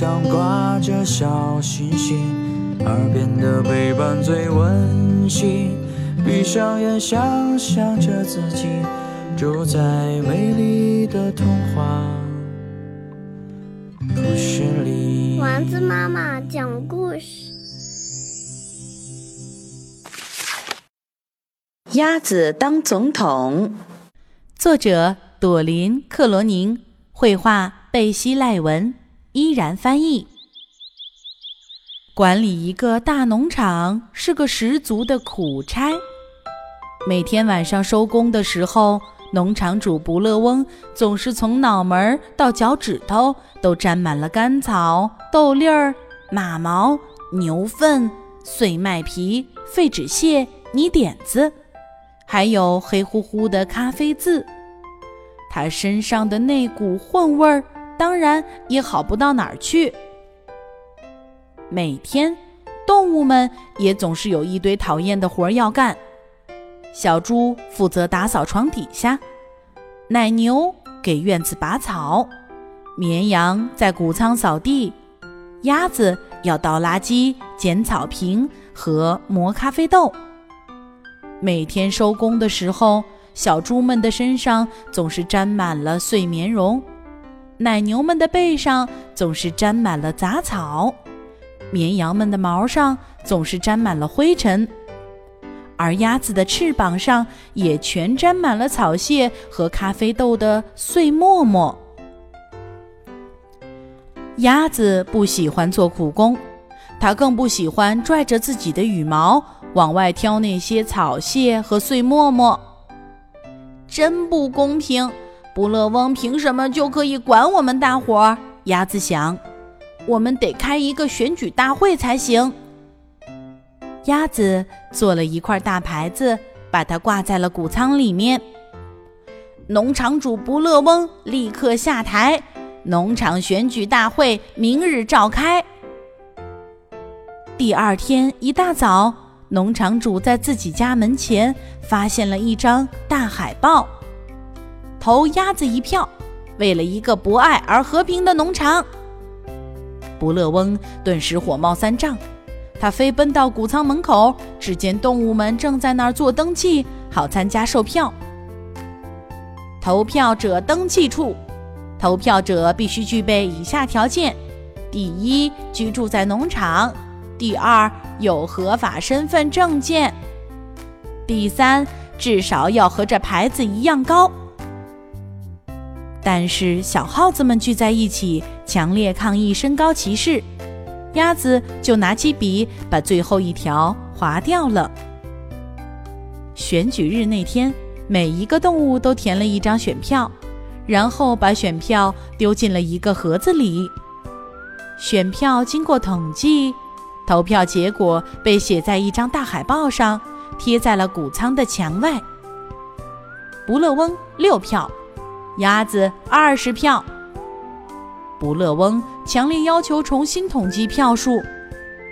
上挂着小星星，耳边的陪伴最温馨。闭上眼，想象着自己住在美丽的童话故事里。丸子妈妈讲故事。鸭子当总统。作者：朵琳·克罗宁，绘画：贝西·赖文，依然翻译。管理一个大农场是个十足的苦差。每天晚上收工的时候，农场主不乐翁总是从脑门到脚趾头都沾满了干草、豆粒儿、马毛、牛粪、碎麦皮、废纸屑、泥点子。还有黑乎乎的咖啡渍，他身上的那股混味儿，当然也好不到哪儿去。每天，动物们也总是有一堆讨厌的活儿要干。小猪负责打扫床底下，奶牛给院子拔草，绵羊在谷仓扫地，鸭子要倒垃圾、捡草坪和磨咖啡豆。每天收工的时候，小猪们的身上总是沾满了碎棉绒，奶牛们的背上总是沾满了杂草，绵羊们的毛上总是沾满了灰尘，而鸭子的翅膀上也全沾满了草屑和咖啡豆的碎沫沫。鸭子不喜欢做苦工，它更不喜欢拽着自己的羽毛。往外挑那些草屑和碎沫沫，真不公平！不乐翁凭什么就可以管我们大伙儿？鸭子想，我们得开一个选举大会才行。鸭子做了一块大牌子，把它挂在了谷仓里面。农场主不乐翁立刻下台，农场选举大会明日召开。第二天一大早。农场主在自己家门前发现了一张大海报，投鸭子一票，为了一个博爱而和平的农场。不乐翁顿时火冒三丈，他飞奔到谷仓门口，只见动物们正在那儿做登记，好参加售票。投票者登记处，投票者必须具备以下条件：第一，居住在农场。第二，有合法身份证件；第三，至少要和这牌子一样高。但是小耗子们聚在一起，强烈抗议身高歧视。鸭子就拿起笔，把最后一条划掉了。选举日那天，每一个动物都填了一张选票，然后把选票丢进了一个盒子里。选票经过统计。投票结果被写在一张大海报上，贴在了谷仓的墙外。不乐翁六票，鸭子二十票。不乐翁强烈要求重新统计票数，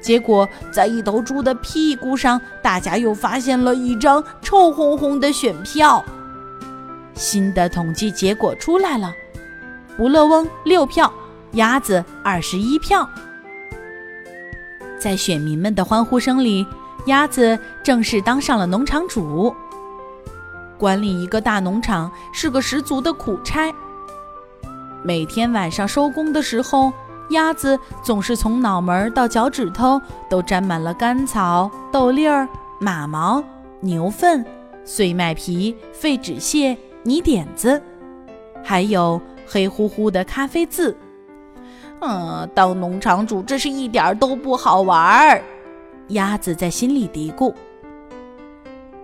结果在一头猪的屁股上，大家又发现了一张臭烘烘的选票。新的统计结果出来了，不乐翁六票，鸭子二十一票。在选民们的欢呼声里，鸭子正式当上了农场主。管理一个大农场是个十足的苦差。每天晚上收工的时候，鸭子总是从脑门到脚趾头都沾满了干草、豆粒儿、马毛、牛粪、碎麦皮、废纸屑、泥点子，还有黑乎乎的咖啡渍。嗯，当农场主这是一点儿都不好玩儿。鸭子在心里嘀咕。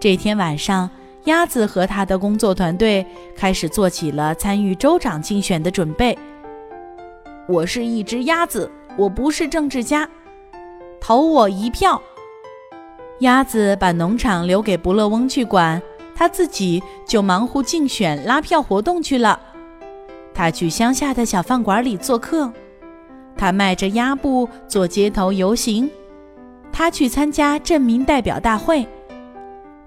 这天晚上，鸭子和他的工作团队开始做起了参与州长竞选的准备。我是一只鸭子，我不是政治家，投我一票。鸭子把农场留给不乐翁去管，他自己就忙乎竞选、拉票活动去了。他去乡下的小饭馆里做客。他迈着鸭步做街头游行，他去参加镇民代表大会，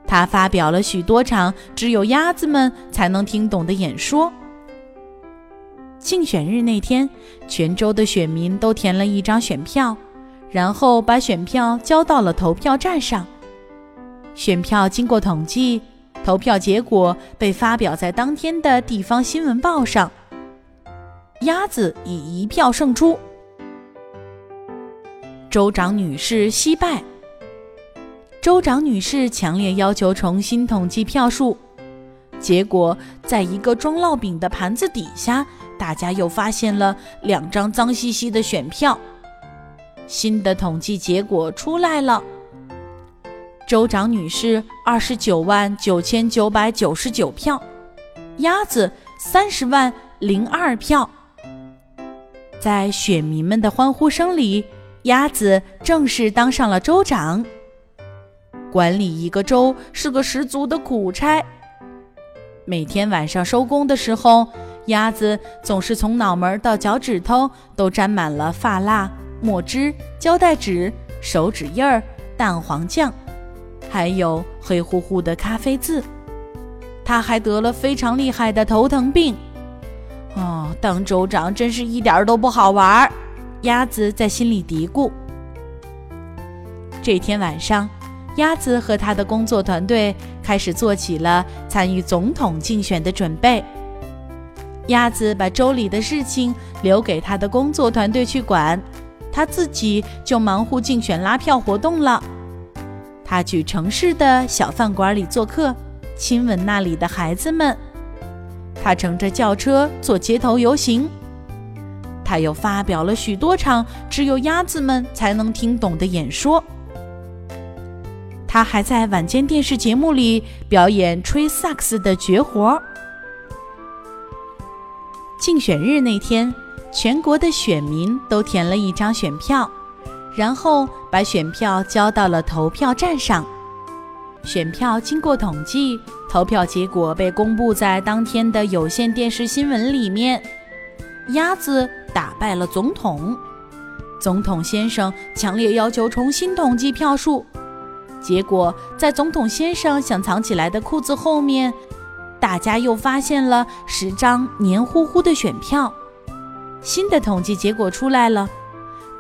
他发表了许多场只有鸭子们才能听懂的演说。竞选日那天，全州的选民都填了一张选票，然后把选票交到了投票站上。选票经过统计，投票结果被发表在当天的地方新闻报上。鸭子以一票胜出，州长女士惜败。州长女士强烈要求重新统计票数，结果在一个装烙饼的盘子底下，大家又发现了两张脏兮兮的选票。新的统计结果出来了，州长女士二十九万九千九百九十九票，鸭子三十万零二票。在选民们的欢呼声里，鸭子正式当上了州长。管理一个州是个十足的苦差。每天晚上收工的时候，鸭子总是从脑门到脚趾头都沾满了发蜡、墨汁、胶带纸、手指印儿、蛋黄酱，还有黑乎乎的咖啡渍。他还得了非常厉害的头疼病。哦，当州长真是一点儿都不好玩儿。鸭子在心里嘀咕。这天晚上。鸭子和他的工作团队开始做起了参与总统竞选的准备。鸭子把州里的事情留给他的工作团队去管，他自己就忙乎竞选拉票活动了。他去城市的小饭馆里做客，亲吻那里的孩子们。他乘着轿车做街头游行。他又发表了许多场只有鸭子们才能听懂的演说。他还在晚间电视节目里表演吹萨克斯的绝活。竞选日那天，全国的选民都填了一张选票，然后把选票交到了投票站上。选票经过统计，投票结果被公布在当天的有线电视新闻里面。鸭子打败了总统，总统先生强烈要求重新统计票数。结果，在总统先生想藏起来的裤子后面，大家又发现了十张黏糊糊的选票。新的统计结果出来了，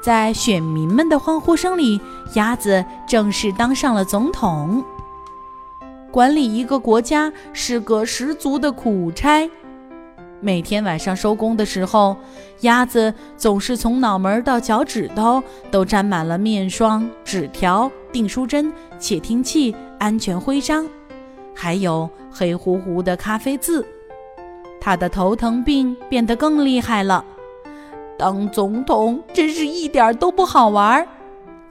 在选民们的欢呼声里，鸭子正式当上了总统。管理一个国家是个十足的苦差。每天晚上收工的时候，鸭子总是从脑门到脚趾头都沾满了面霜、纸条、订书针、窃听器、安全徽章，还有黑乎乎的咖啡渍。他的头疼病变得更厉害了。当总统真是一点都不好玩，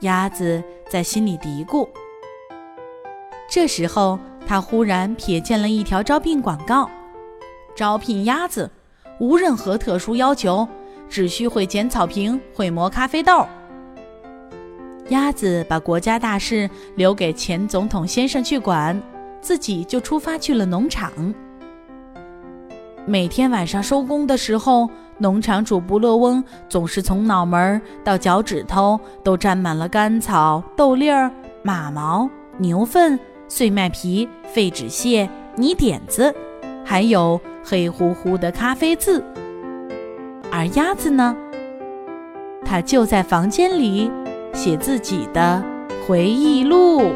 鸭子在心里嘀咕。这时候，他忽然瞥见了一条招聘广告。招聘鸭子，无任何特殊要求，只需会剪草坪、会磨咖啡豆。鸭子把国家大事留给前总统先生去管，自己就出发去了农场。每天晚上收工的时候，农场主布勒翁总是从脑门到脚趾头都沾满了干草、豆粒儿、马毛、牛粪、碎麦皮、废纸屑、泥点子，还有。黑乎乎的咖啡渍，而鸭子呢？它就在房间里写自己的回忆录。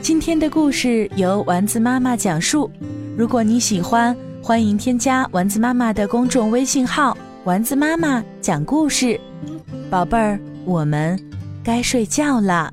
今天的故事由丸子妈妈讲述。如果你喜欢，欢迎添加丸子妈妈的公众微信号“丸子妈妈讲故事”。宝贝儿，我们该睡觉了。